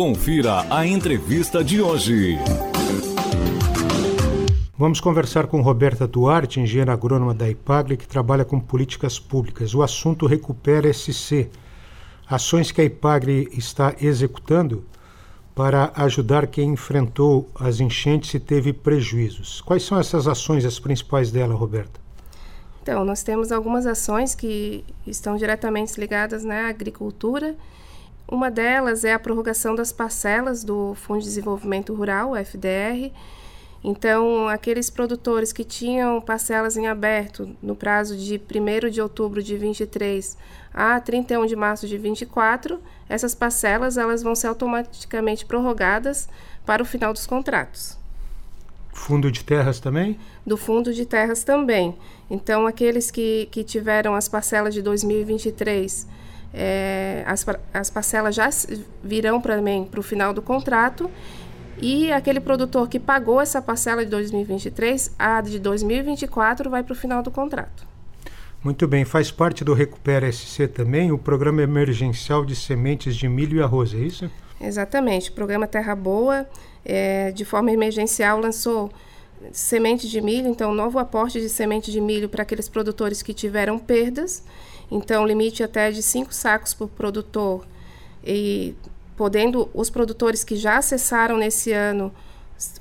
Confira a entrevista de hoje. Vamos conversar com Roberta Duarte, engenheira agrônoma da IPAGRE, que trabalha com políticas públicas. O assunto Recupera SC, ações que a IPAGRE está executando para ajudar quem enfrentou as enchentes e teve prejuízos. Quais são essas ações, as principais dela, Roberta? Então, nós temos algumas ações que estão diretamente ligadas né, à agricultura. Uma delas é a prorrogação das parcelas do Fundo de Desenvolvimento Rural, o FDR, então, aqueles produtores que tinham parcelas em aberto no prazo de 1 de outubro de 23 a 31 de março de 24, essas parcelas elas vão ser automaticamente prorrogadas para o final dos contratos. Fundo de terras também? Do fundo de terras também. Então, aqueles que, que tiveram as parcelas de 2023, é, as, as parcelas já virão para mim para o final do contrato e aquele produtor que pagou essa parcela de 2023, a de 2024 vai para o final do contrato. Muito bem, faz parte do Recupera SC também o programa emergencial de sementes de milho e arroz, é isso? Exatamente, o programa Terra Boa, é, de forma emergencial, lançou semente de milho, então novo aporte de semente de milho para aqueles produtores que tiveram perdas, então limite até de 5 sacos por produtor e podendo os produtores que já acessaram nesse ano,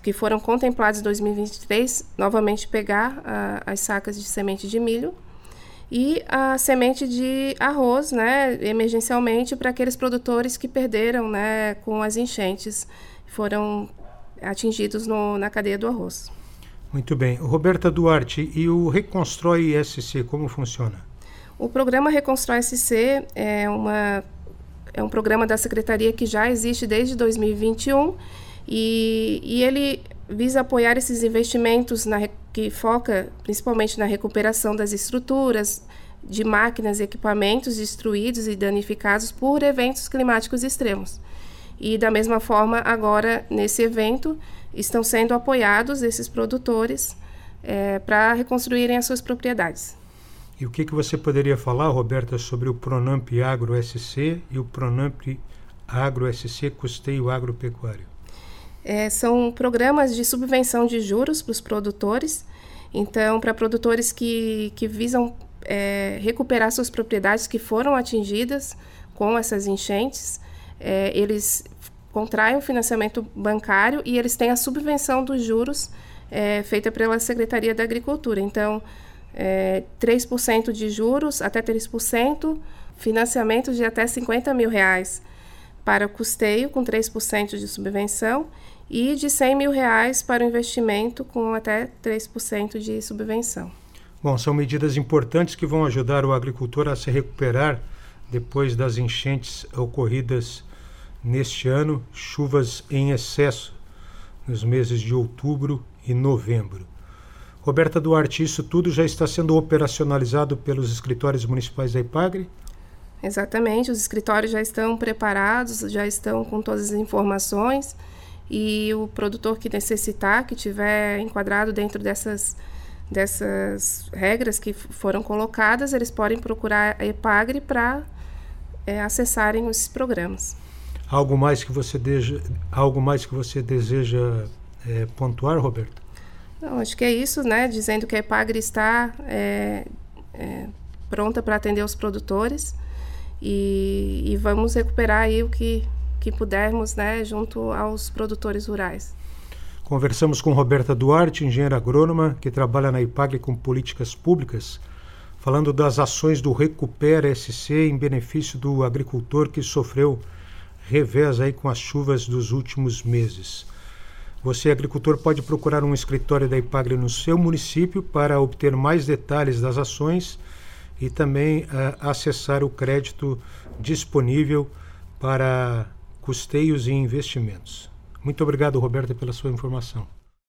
que foram contemplados em 2023, novamente pegar a, as sacas de semente de milho e a semente de arroz, né, emergencialmente para aqueles produtores que perderam, né, com as enchentes, foram atingidos no, na cadeia do arroz. Muito bem. Roberta Duarte, e o Reconstrói SC, como funciona? O programa Reconstrói SC é uma é um programa da Secretaria que já existe desde 2021 e, e ele visa apoiar esses investimentos na, que foca principalmente na recuperação das estruturas, de máquinas e equipamentos destruídos e danificados por eventos climáticos extremos. E da mesma forma, agora nesse evento estão sendo apoiados esses produtores é, para reconstruírem as suas propriedades. E o que, que você poderia falar, Roberta, sobre o Pronamp Agro SC e o Pronamp Agro SC Custeio Agropecuário? É, são programas de subvenção de juros para os produtores. Então, para produtores que, que visam é, recuperar suas propriedades que foram atingidas com essas enchentes, é, eles contraem o financiamento bancário e eles têm a subvenção dos juros é, feita pela Secretaria da Agricultura. Então, é, 3% de juros até 3%, financiamento de até 50 mil reais para custeio com 3% de subvenção e de 100 mil reais para o investimento com até 3% de subvenção. Bom, são medidas importantes que vão ajudar o agricultor a se recuperar depois das enchentes ocorridas neste ano, chuvas em excesso nos meses de outubro e novembro. Roberta Duarte, isso tudo já está sendo operacionalizado pelos escritórios municipais da IPAGRE? Exatamente, os escritórios já estão preparados, já estão com todas as informações e o produtor que necessitar, que tiver enquadrado dentro dessas, dessas regras que foram colocadas, eles podem procurar a IPAGRE para é, acessarem os programas. Algo mais que você, deseja, algo mais que você deseja é, pontuar, Roberto? Não, acho que é isso, né? Dizendo que a Epagre está é, é, pronta para atender os produtores e, e, vamos recuperar aí o que, que pudermos, né? Junto aos produtores rurais. Conversamos com Roberta Duarte, engenheira agrônoma, que trabalha na IPAGRE com políticas públicas, falando das ações do Recupera SC em benefício do agricultor que sofreu revés aí com as chuvas dos últimos meses. Você, agricultor, pode procurar um escritório da IPAGRE no seu município para obter mais detalhes das ações e também uh, acessar o crédito disponível para custeios e investimentos. Muito obrigado, Roberta, pela sua informação.